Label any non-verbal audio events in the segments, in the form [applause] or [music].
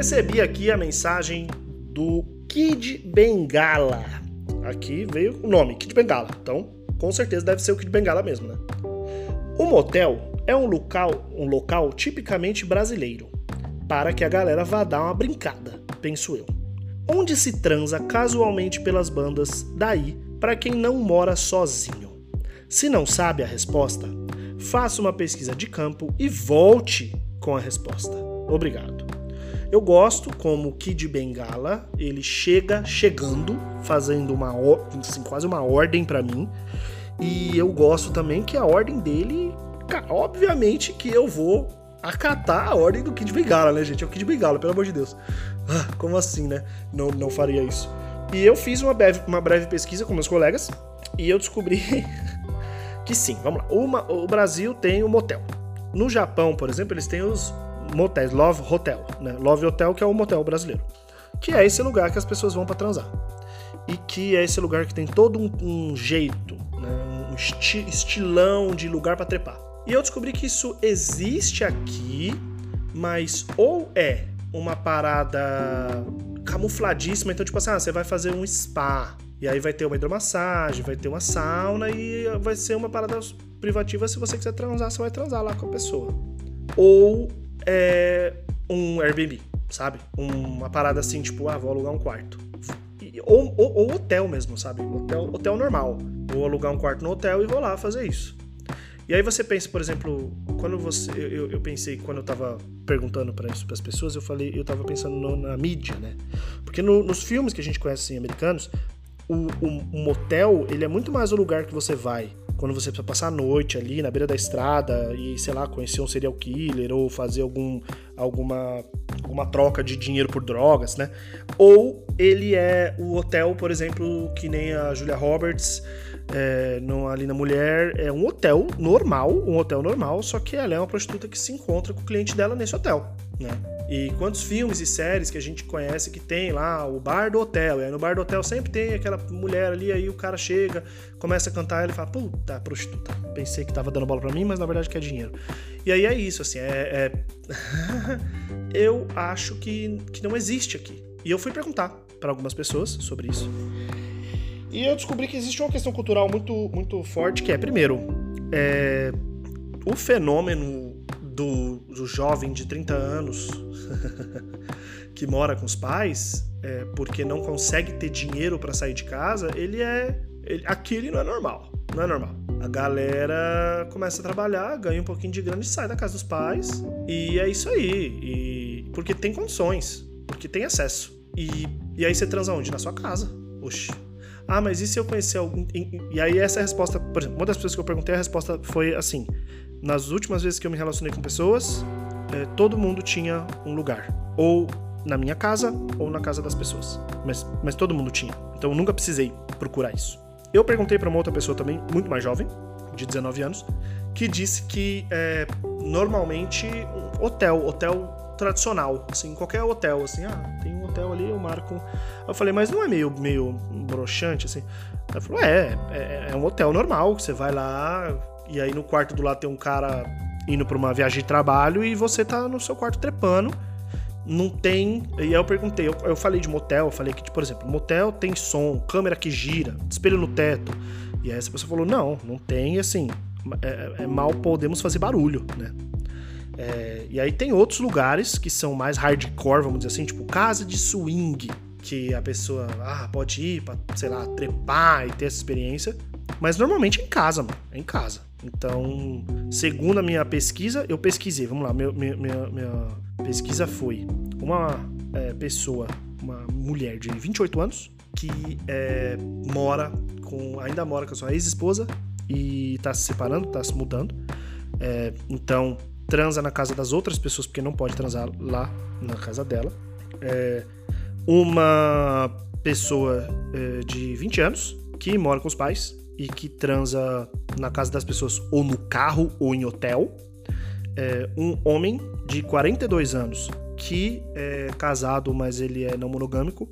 Recebi aqui a mensagem do Kid Bengala. Aqui veio o nome, Kid Bengala. Então, com certeza deve ser o Kid Bengala mesmo, né? O motel é um local, um local tipicamente brasileiro, para que a galera vá dar uma brincada, penso eu. Onde se transa casualmente pelas bandas, daí para quem não mora sozinho. Se não sabe a resposta, faça uma pesquisa de campo e volte com a resposta. Obrigado. Eu gosto como Kid Bengala, ele chega chegando, fazendo uma assim, quase uma ordem para mim. E eu gosto também que a ordem dele, obviamente que eu vou acatar a ordem do Kid Bengala, né, gente? É o Kid Bengala, pelo amor de Deus. Ah, como assim, né? Não, não faria isso. E eu fiz uma breve, uma breve pesquisa com meus colegas e eu descobri [laughs] que sim, vamos lá. Uma, o Brasil tem o um motel. No Japão, por exemplo, eles têm os motéis, Love Hotel, né? Love Hotel, que é o motel brasileiro. Que é esse lugar que as pessoas vão para transar. E que é esse lugar que tem todo um, um jeito, né? um esti estilão de lugar para trepar. E eu descobri que isso existe aqui, mas ou é uma parada camufladíssima, então tipo assim, ah, você vai fazer um spa, e aí vai ter uma hidromassagem, vai ter uma sauna e vai ser uma parada privativa se você quiser transar, você vai transar lá com a pessoa. Ou é um Airbnb, sabe? Uma parada assim, tipo, ah, vou alugar um quarto. Ou, ou, ou, hotel mesmo, sabe? Hotel, hotel normal. Vou alugar um quarto no hotel e vou lá fazer isso. E aí você pensa, por exemplo, quando você. Eu, eu pensei, quando eu tava perguntando para isso as pessoas, eu falei, eu tava pensando no, na mídia, né? Porque no, nos filmes que a gente conhece assim, americanos, o, o, o motel, ele é muito mais o lugar que você vai quando você precisa passar a noite ali na beira da estrada e, sei lá, conhecer um serial killer ou fazer algum, alguma, alguma troca de dinheiro por drogas, né? Ou ele é o hotel, por exemplo, que nem a Julia Roberts é, no, ali na Mulher, é um hotel normal, um hotel normal, só que ela é uma prostituta que se encontra com o cliente dela nesse hotel, né? E quantos filmes e séries que a gente conhece que tem lá o bar do hotel, e aí no bar do hotel sempre tem aquela mulher ali, aí o cara chega, começa a cantar, ele fala, puta, prostituta, pensei que tava dando bola pra mim, mas na verdade quer dinheiro. E aí é isso, assim, é... é... [laughs] eu acho que, que não existe aqui. E eu fui perguntar para algumas pessoas sobre isso. E eu descobri que existe uma questão cultural muito, muito forte, que é, primeiro, é, o fenômeno do, do jovem de 30 anos [laughs] que mora com os pais, é, porque não consegue ter dinheiro para sair de casa, ele é. Ele, não é normal. Não é normal. A galera começa a trabalhar, ganha um pouquinho de grana e sai da casa dos pais. E é isso aí. E, porque tem condições, porque tem acesso. E, e aí você transa onde? Na sua casa. Oxi. Ah, mas e se eu conhecer algum. E aí, essa resposta, por exemplo, uma das pessoas que eu perguntei, a resposta foi assim: nas últimas vezes que eu me relacionei com pessoas, é, todo mundo tinha um lugar. Ou na minha casa, ou na casa das pessoas. Mas, mas todo mundo tinha. Então eu nunca precisei procurar isso. Eu perguntei para uma outra pessoa também, muito mais jovem, de 19 anos, que disse que é, normalmente um hotel, hotel tradicional, assim, qualquer hotel, assim, ah, tem um hotel ali, eu marco. Eu falei, mas não é meio, meio broxante, assim? Ela falou, é, é, é um hotel normal, você vai lá, e aí no quarto do lado tem um cara indo para uma viagem de trabalho e você tá no seu quarto trepando. Não tem. E aí eu perguntei, eu, eu falei de motel, eu falei que, tipo, por exemplo, motel tem som, câmera que gira, espelho no teto. E aí essa pessoa falou: não, não tem, assim, é, é mal podemos fazer barulho, né? É, e aí tem outros lugares que são mais hardcore, vamos dizer assim, tipo casa de swing, que a pessoa ah, pode ir pra, sei lá, trepar e ter essa experiência. Mas normalmente é em casa, mano. É em casa. Então, segundo a minha pesquisa, eu pesquisei, vamos lá, minha, minha, minha pesquisa foi uma é, pessoa, uma mulher de 28 anos, que é, mora com. ainda mora com a sua ex-esposa e tá se separando, tá se mudando. É, então, transa na casa das outras pessoas, porque não pode transar lá na casa dela. É, uma pessoa é, de 20 anos que mora com os pais e que transa na casa das pessoas ou no carro ou em hotel. É, um homem de 42 anos que é casado, mas ele é não monogâmico,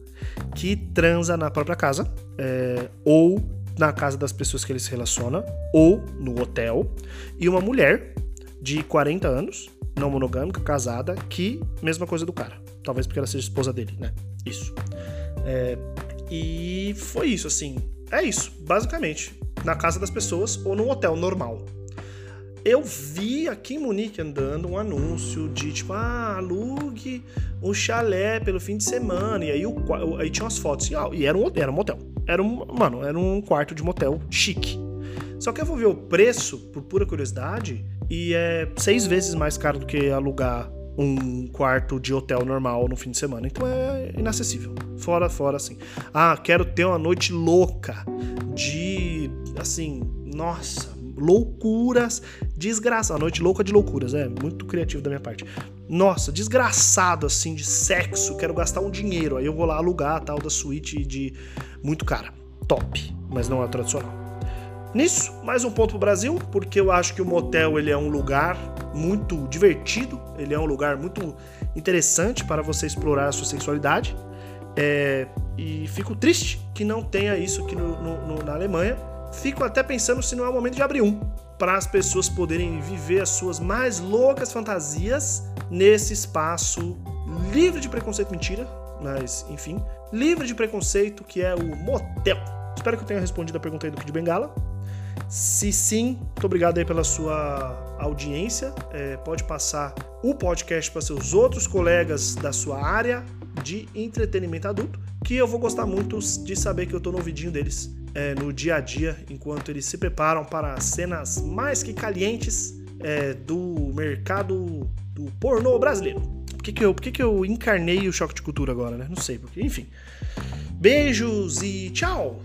que transa na própria casa é, ou na casa das pessoas que ele se relaciona ou no hotel. E uma mulher de 40 anos, não monogâmica, casada, que mesma coisa do cara talvez porque ela seja esposa dele, né? Isso. É, e foi isso, assim. É isso, basicamente. Na casa das pessoas ou num hotel normal. Eu vi aqui em Munique andando um anúncio de tipo, ah, alugue um chalé pelo fim de semana. E aí, o, aí tinha umas fotos. E era um, era um motel. Era um, mano, era um quarto de motel chique. Só que eu vou ver o preço, por pura curiosidade, e é seis vezes mais caro do que alugar um quarto de hotel normal no fim de semana. Então é inacessível. Fora, fora, assim. Ah, quero ter uma noite louca de, assim, nossa, loucuras, desgraça. A noite louca de loucuras, é muito criativo da minha parte. Nossa, desgraçado assim de sexo, quero gastar um dinheiro. Aí eu vou lá alugar a tal da suíte de muito cara. Top, mas não é tradicional. Nisso, mais um ponto pro Brasil, porque eu acho que o motel ele é um lugar muito divertido, ele é um lugar muito interessante para você explorar a sua sexualidade. É, e fico triste que não tenha isso aqui no, no, na Alemanha. Fico até pensando se não é o momento de abrir um, para as pessoas poderem viver as suas mais loucas fantasias nesse espaço livre de preconceito, mentira, mas enfim, livre de preconceito que é o motel. Espero que eu tenha respondido a pergunta aí do Kid Bengala. Se sim, muito obrigado aí pela sua audiência. É, pode passar o podcast para seus outros colegas da sua área de entretenimento adulto, que eu vou gostar muito de saber que eu estou no ouvidinho deles é, no dia a dia, enquanto eles se preparam para as cenas mais que calientes é, do mercado do pornô brasileiro. Por que, que, eu, por que, que eu encarnei o choque de cultura agora, né? Não sei, porque, enfim. Beijos e tchau!